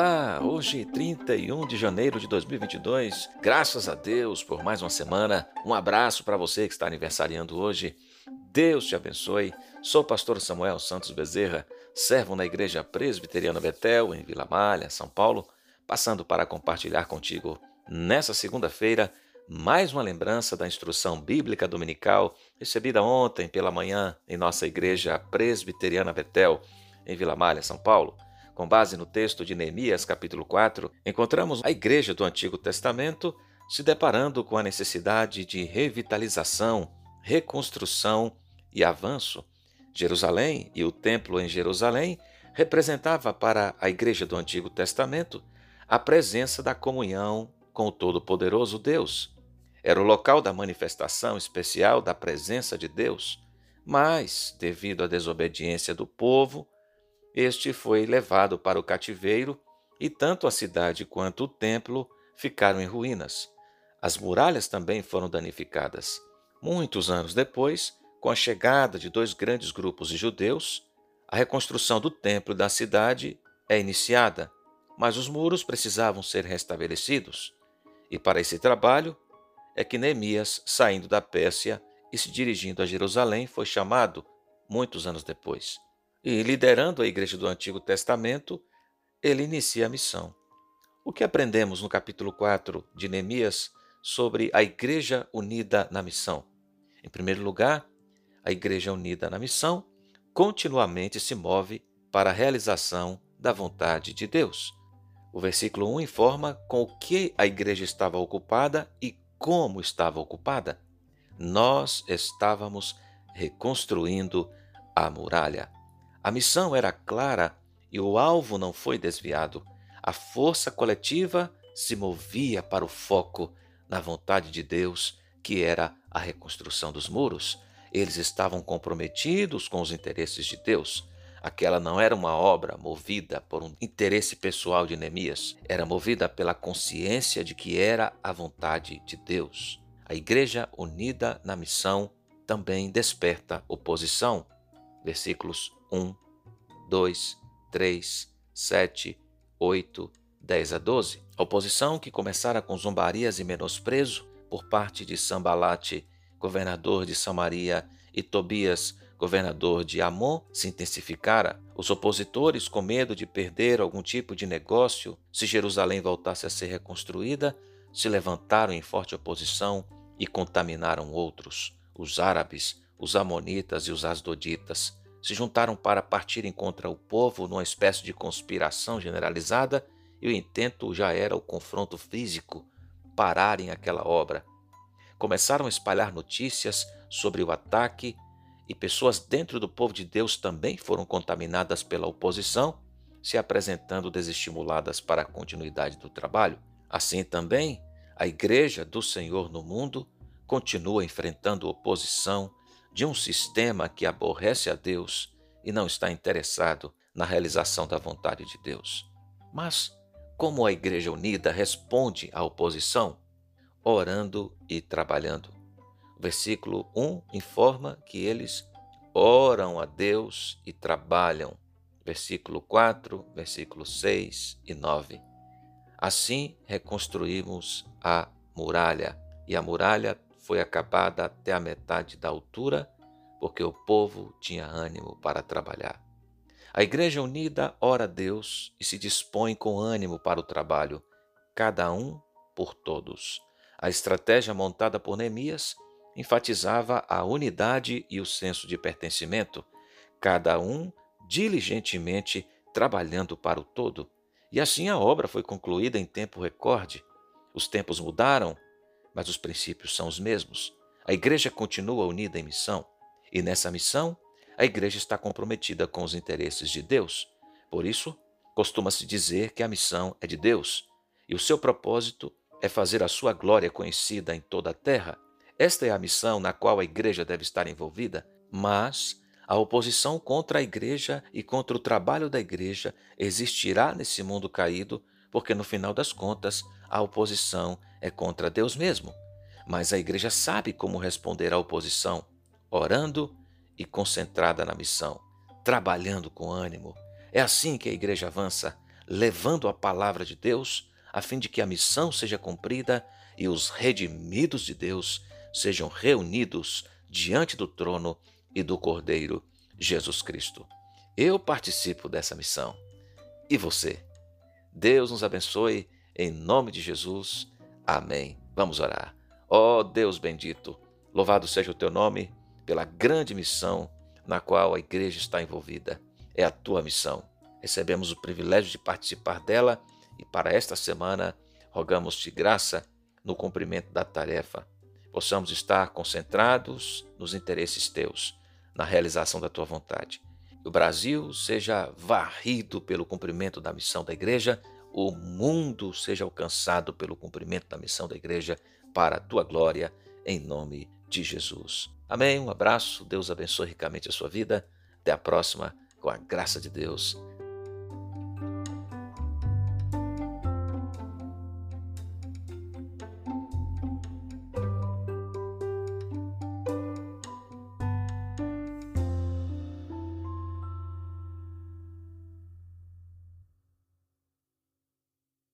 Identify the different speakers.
Speaker 1: Olá, hoje 31 de janeiro de 2022. Graças a Deus por mais uma semana. Um abraço para você que está aniversariando hoje. Deus te abençoe. Sou o pastor Samuel Santos Bezerra, servo na Igreja Presbiteriana Betel, em Vila Malha, São Paulo, passando para compartilhar contigo nessa segunda-feira mais uma lembrança da instrução bíblica dominical recebida ontem pela manhã em nossa Igreja Presbiteriana Betel, em Vila Malha, São Paulo. Com base no texto de Neemias, capítulo 4, encontramos a igreja do Antigo Testamento se deparando com a necessidade de revitalização, reconstrução e avanço. Jerusalém e o templo em Jerusalém representava para a igreja do Antigo Testamento a presença da comunhão com o Todo-Poderoso Deus. Era o local da manifestação especial da presença de Deus, mas, devido à desobediência do povo, este foi levado para o cativeiro e tanto a cidade quanto o templo ficaram em ruínas. As muralhas também foram danificadas. Muitos anos depois, com a chegada de dois grandes grupos de judeus, a reconstrução do templo e da cidade é iniciada, mas os muros precisavam ser restabelecidos. E para esse trabalho é que Neemias, saindo da Pérsia e se dirigindo a Jerusalém, foi chamado muitos anos depois. E liderando a igreja do Antigo Testamento, ele inicia a missão. O que aprendemos no capítulo 4 de Neemias sobre a igreja unida na missão? Em primeiro lugar, a igreja unida na missão continuamente se move para a realização da vontade de Deus. O versículo 1 informa com o que a igreja estava ocupada e como estava ocupada. Nós estávamos reconstruindo a muralha. A missão era clara e o alvo não foi desviado. A força coletiva se movia para o foco na vontade de Deus, que era a reconstrução dos muros. Eles estavam comprometidos com os interesses de Deus. Aquela não era uma obra movida por um interesse pessoal de Neemias, era movida pela consciência de que era a vontade de Deus. A igreja unida na missão também desperta oposição. Versículos 1, 2, 3, 7, 8, 10 a 12. A oposição que começara com zombarias e menosprezo por parte de Sambalate, governador de Samaria, e Tobias, governador de Amon, se intensificara. Os opositores, com medo de perder algum tipo de negócio se Jerusalém voltasse a ser reconstruída, se levantaram em forte oposição e contaminaram outros. Os árabes, os amonitas e os asdoditas se juntaram para partirem contra o povo numa espécie de conspiração generalizada e o intento já era o confronto físico, pararem aquela obra. Começaram a espalhar notícias sobre o ataque e pessoas dentro do povo de Deus também foram contaminadas pela oposição, se apresentando desestimuladas para a continuidade do trabalho. Assim também, a Igreja do Senhor no mundo continua enfrentando oposição de um sistema que aborrece a Deus e não está interessado na realização da vontade de Deus. Mas como a Igreja Unida responde à oposição? Orando e trabalhando. Versículo 1 informa que eles oram a Deus e trabalham. Versículo 4, versículo 6 e 9. Assim reconstruímos a muralha, e a muralha foi acabada até a metade da altura, porque o povo tinha ânimo para trabalhar. A Igreja Unida ora a Deus e se dispõe com ânimo para o trabalho, cada um por todos. A estratégia montada por Neemias enfatizava a unidade e o senso de pertencimento, cada um diligentemente trabalhando para o todo. E assim a obra foi concluída em tempo recorde. Os tempos mudaram, mas os princípios são os mesmos. A igreja continua unida em missão, e nessa missão, a igreja está comprometida com os interesses de Deus. Por isso, costuma-se dizer que a missão é de Deus, e o seu propósito é fazer a sua glória conhecida em toda a terra. Esta é a missão na qual a igreja deve estar envolvida, mas a oposição contra a igreja e contra o trabalho da igreja existirá nesse mundo caído, porque no final das contas a oposição é contra Deus mesmo. Mas a igreja sabe como responder à oposição, orando e concentrada na missão, trabalhando com ânimo. É assim que a igreja avança, levando a palavra de Deus, a fim de que a missão seja cumprida e os redimidos de Deus sejam reunidos diante do trono e do Cordeiro Jesus Cristo. Eu participo dessa missão. E você? Deus nos abençoe em nome de Jesus. Amém. Vamos orar. Ó oh, Deus bendito, louvado seja o teu nome pela grande missão na qual a igreja está envolvida. É a tua missão. Recebemos o privilégio de participar dela e para esta semana rogamos-te graça no cumprimento da tarefa. Possamos estar concentrados nos interesses teus, na realização da tua vontade. Que o Brasil seja varrido pelo cumprimento da missão da igreja, o mundo seja alcançado pelo cumprimento da missão da igreja para a tua glória, em nome de Jesus. Amém. Um abraço. Deus abençoe ricamente a sua vida. Até a próxima, com a graça de Deus.